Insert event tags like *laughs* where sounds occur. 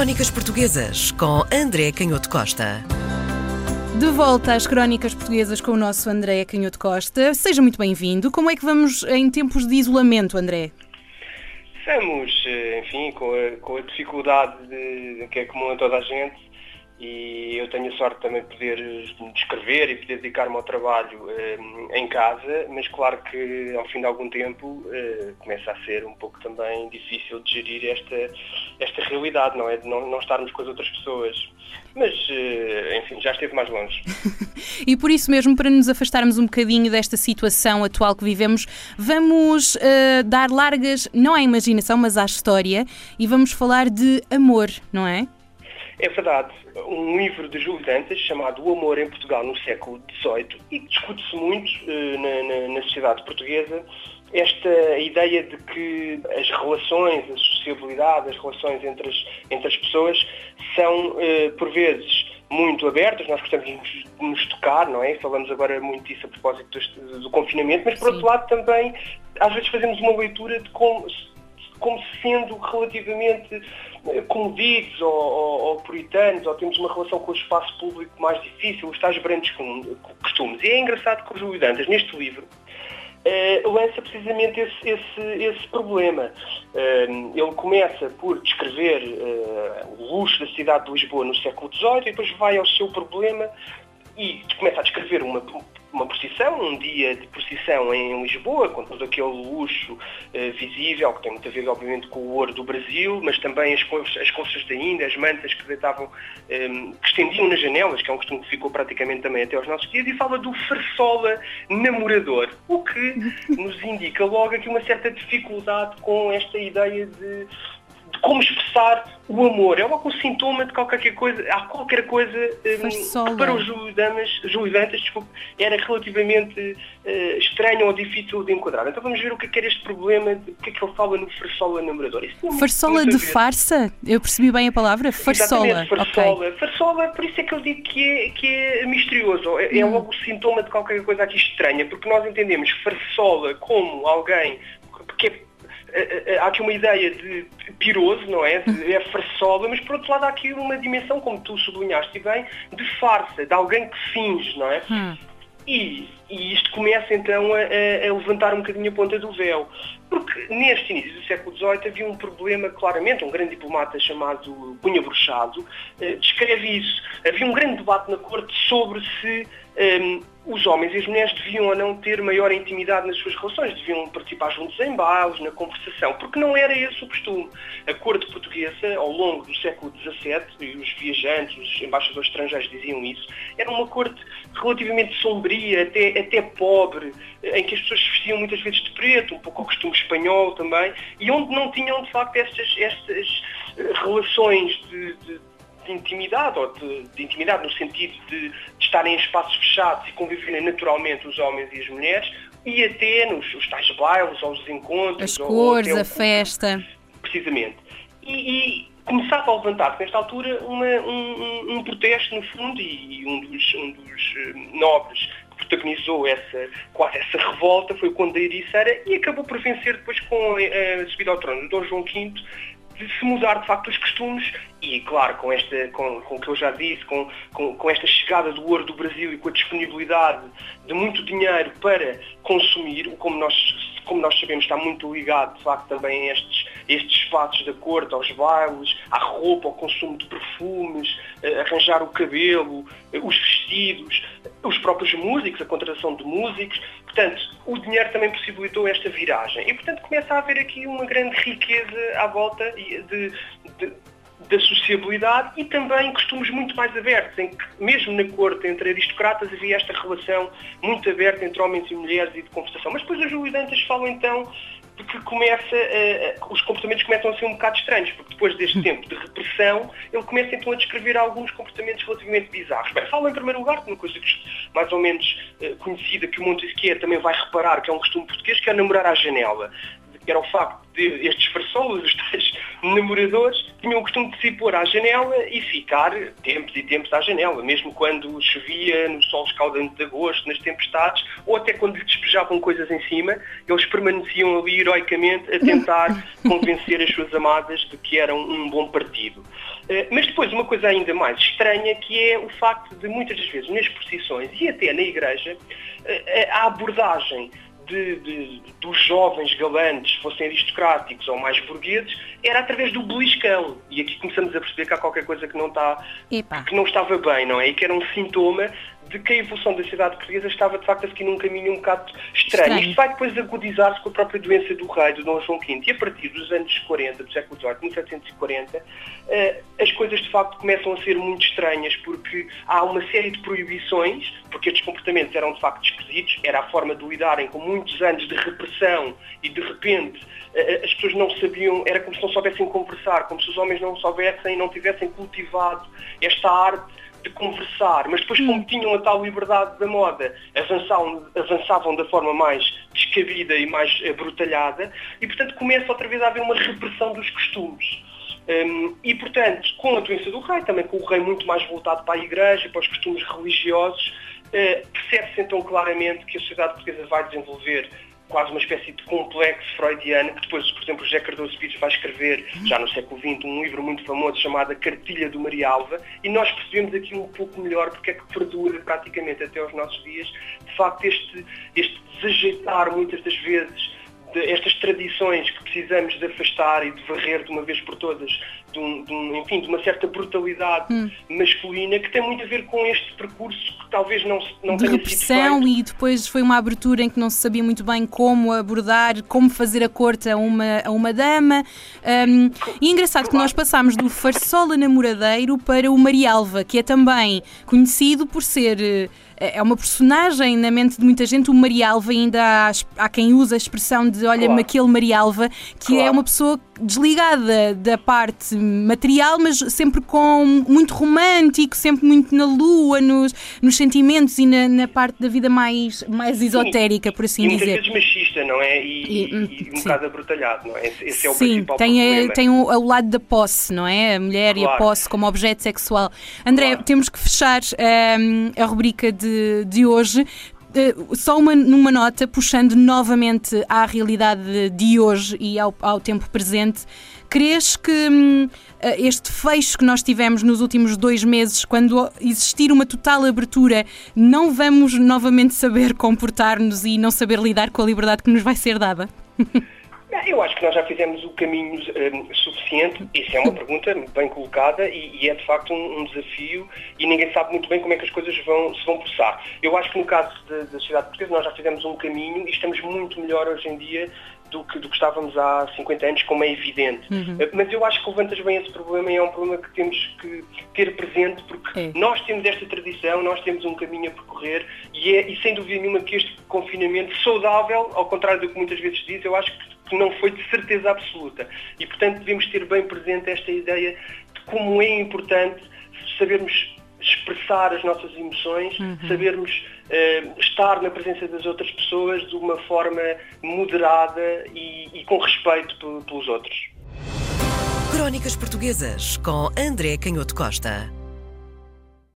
Crónicas Portuguesas com André Canhoto Costa. De volta às crónicas portuguesas com o nosso André Canhoto Costa. Seja muito bem-vindo. Como é que vamos em tempos de isolamento, André? Estamos, eh, enfim, com a, com a dificuldade de, que é comum a toda a gente e eu tenho a sorte também de poder escrever e poder dedicar-me ao trabalho eh, em casa, mas claro que ao fim de algum tempo eh, começa a ser um pouco também difícil de gerir esta, esta realidade, não é? De não, não estarmos com as outras pessoas. Mas, eh, enfim, já esteve mais longe. *laughs* e por isso mesmo, para nos afastarmos um bocadinho desta situação atual que vivemos, vamos dar largas, não à imaginação, mas à história, e vamos falar de amor, não é? É verdade. Um livro de Júlio Dantas chamado O Amor em Portugal no século XVIII e discute-se muito uh, na, na, na, sociedade portuguesa esta ideia de que as relações, a sociabilidade, as relações entre as, entre as pessoas são, uh, por vezes, muito abertas, nós gostamos de nos tocar, não é? Falamos agora muito disso a propósito do, do confinamento, mas por Sim. outro lado também, às vezes fazemos uma leitura de como, como sendo relativamente comovidos ou, ou, ou, puritanos, ou temos uma relação com o espaço público mais difícil, os tais grandes costumes. E é engraçado que o Júlio Dantas, neste livro, eh, lança precisamente esse, esse, esse problema. Eh, ele começa por descrever eh, o luxo da cidade de Lisboa no século XVIII e depois vai ao seu problema e começa a descrever uma, uma procissão, um dia de procissão em Lisboa, com todo aquele luxo uh, visível, que tem muito a ver, obviamente, com o ouro do Brasil, mas também as, as colchas da Índia, as mantas que deitavam, ehm, que estendiam nas janelas, que é um costume que ficou praticamente também até aos nossos dias, e fala do farsola namorador, o que *laughs* nos indica logo aqui uma certa dificuldade com esta ideia de como expressar o amor. É logo um sintoma de qualquer coisa, há qualquer coisa um, que para o Júlio Damas, Júlio Dantas, desculpe, era relativamente uh, estranho ou difícil de enquadrar. Então vamos ver o que é que era este problema, de, o que é que ele fala no farsola namorador. Farsola de farsa? Eu percebi bem a palavra? Farsola. Exatamente, farsola. Okay. Farsola, por isso é que eu digo que é, que é misterioso. É, é hum. logo o sintoma de qualquer coisa aqui estranha, porque nós entendemos farsola como alguém que é eh, eh, há aqui uma ideia de piroso, não é? É farsola, mas por outro lado há aqui uma dimensão, como tu sublinhaste bem, de farsa, de alguém que finge, não é? Hum. E, e, isto começa então a, a, levantar um bocadinho a ponta do véu. Porque neste início do século XVIII havia um problema, claramente, um grande diplomata chamado Cunha Bruxado eh, descreve isso. Havia um grande debate na corte sobre se um, os homens e as mulheres deviam ou não ter maior intimidade nas suas relações, deviam participar juntos em bailes, na conversação, porque não era esse o costume. A corte portuguesa, ao longo do século XVII, e os viajantes, os embaixadores estrangeiros diziam isso, era uma corte relativamente sombria, até, até pobre, em que as pessoas se vestiam muitas vezes de preto, um pouco ao costume espanhol também, e onde não tinham de facto estas, estas eh, relações de, de de intimidade, ou de, de intimidade no sentido de, de, estarem em espaços fechados e conviverem naturalmente os homens e as mulheres, e até nos os tais bailes, ou os encontros. As cores, a festa. Precisamente. E, e começava a levantar-se nesta altura uma, um, um, protesto, no fundo, e um dos, um dos eh, nobres que protagonizou essa, quase essa revolta foi o Conde da Ericeira e acabou por vencer depois com a, a subida ao trono do Dom João V de se mudar de facto os costumes e, claro, com, esta, com, com o que eu já disse, com, com, com, esta chegada do ouro do Brasil e com a disponibilidade de muito dinheiro para consumir, como nós, como nós sabemos está muito ligado de facto também a estes, estes fatos da corte, aos bailes, à roupa, ao consumo de perfumes, arranjar o cabelo, os vestidos, os próprios músicos, a contratação de músicos. Portanto, o dinheiro também possibilitou esta viragem. E, portanto, começa a haver aqui uma grande riqueza à volta de, de da sociabilidade e também costumes muito mais abertos, em que mesmo na corte entre aristocratas havia esta relação muito aberta entre homens e mulheres e de conversação. Mas depois os Júlio Dantas falam então de que começa, uh, os comportamentos começam a ser um bocado estranhos, porque depois deste hum. tempo de repressão, ele começa então a descrever alguns comportamentos relativamente bizarros. Bem, fala em primeiro lugar de uma coisa mais ou menos uh, conhecida que o Montesquieu também vai reparar, que é um costume português, que é namorar à janela que era o facto estes farsolas, os tais namoradores, tinham o costume de se pôr à janela e ficar tempos e tempos à janela, mesmo quando chovia, no sol escaldante de agosto, nas tempestades, ou até quando lhe despejavam coisas em cima, eles permaneciam ali heroicamente a tentar *laughs* convencer as suas amadas de que eram um bom partido. Eh, mas depois uma coisa ainda mais estranha que é o facto de muitas das vezes nas procissões e até na igreja eh, a abordagem de, de, dos jovens galantes, fossem aristocráticos ou mais burgueses, era através do beliscão. E aqui começamos a perceber que há qualquer coisa que não, está, que não estava bem, não é? E que era um sintoma de que a evolução da sociedade portuguesa estava de facto a seguir num caminho um bocado estranho. estranho. Isto vai depois agudizar-se com a própria doença do rei, do Dom João V. E a partir dos anos 40, do século XVIII, 1740, eh, as coisas de facto começam a ser muito estranhas porque há uma série de proibições, porque estes comportamentos eram de facto esquisitos, era a forma de lidarem com muitos anos de repressão e de repente eh, eh, as pessoas não sabiam, era como se não soubessem conversar, como se os homens não soubessem, não tivessem cultivado esta arte de conversar, mas depois, como hum. tinham a tal liberdade da moda, avançavam, avançavam da forma mais descabida e mais brutalhada, e portanto começa outra vez a haver uma repressão dos costumes. Um, e, portanto, com a doença do rei, também com o rei muito mais voltado para a igreja, para os costumes religiosos, uh, percebe-se então claramente que a sociedade portuguesa vai desenvolver quase uma espécie de complexo freudiano, que depois, por exemplo, José Cardoso Pires vai escrever, já no século XX, um livro muito famoso chamado A Cartilha do Marialva, e nós percebemos aqui um pouco melhor porque é que perdura praticamente até aos nossos dias, de facto, este, este desajeitar muitas das vezes de estas tradições que precisamos de afastar e de varrer de uma vez por todas, de, um, de, um, enfim, de uma certa brutalidade hum. masculina que tem muito a ver com este percurso que talvez não, não de tenha repressão e depois foi uma abertura em que não se sabia muito bem como abordar, como fazer a corte a uma, a uma dama. Um, e é engraçado claro. que nós passámos do Farsola namoradeiro para o Marialva, que é também conhecido por ser eh, é uma personagem na mente de muita gente. O Marialva ainda há, há quem usa a expressão de olha-me claro. aquele Marialva, que é claro. é uma pessoa desligada da parte material, mas sempre com muito romântico, sempre muito na lua, nos, nos sentimentos e na, na parte da vida mais, mais esotérica, por assim e dizer. Muitas vezes machista, não é? E, e, e um sim. bocado abrutalhado, não é? Esse é o sim, principal tem, problema. A, tem o, o, lado da posse, não é? A mulher claro. e a posse como objeto sexual. André, claro. temos que fechar um, a rubrica de, de hoje só uma, numa nota, puxando novamente à realidade de hoje e ao, ao tempo presente, crês que hum, eh, este fecho que nós tivemos nos últimos dois meses, quando existir uma total abertura, não vamos novamente saber comportar-nos e não saber lidar com a liberdade que nos vai ser dada? *laughs* Eu acho que nós já fizemos o caminho um, suficiente. Isso é uma pergunta bem colocada e, e é de facto um, um, desafio e ninguém sabe muito bem como é que as coisas vão, se vão processar. Eu acho que no caso da sociedade portuguesa nós já fizemos um caminho e estamos muito melhor hoje em dia do que, do que estávamos há 50 anos, como é evidente. Uhum. Eh, mas eu acho que levantas bem esse problema e é um problema que temos que ter presente porque é. nós temos esta tradição, nós temos um caminho a percorrer e, é, e sem dúvida nenhuma que este confinamento saudável, ao contrário do que muitas vezes diz, eu acho que que não foi de certeza absoluta. E, portanto, devemos ter bem presente esta ideia de como é importante sabermos expressar as nossas emoções, uhum. sabermos uh, estar na presença das outras pessoas de uma forma moderada e, e com respeito pelos outros. Crónicas Portuguesas com André Canhoto Costa.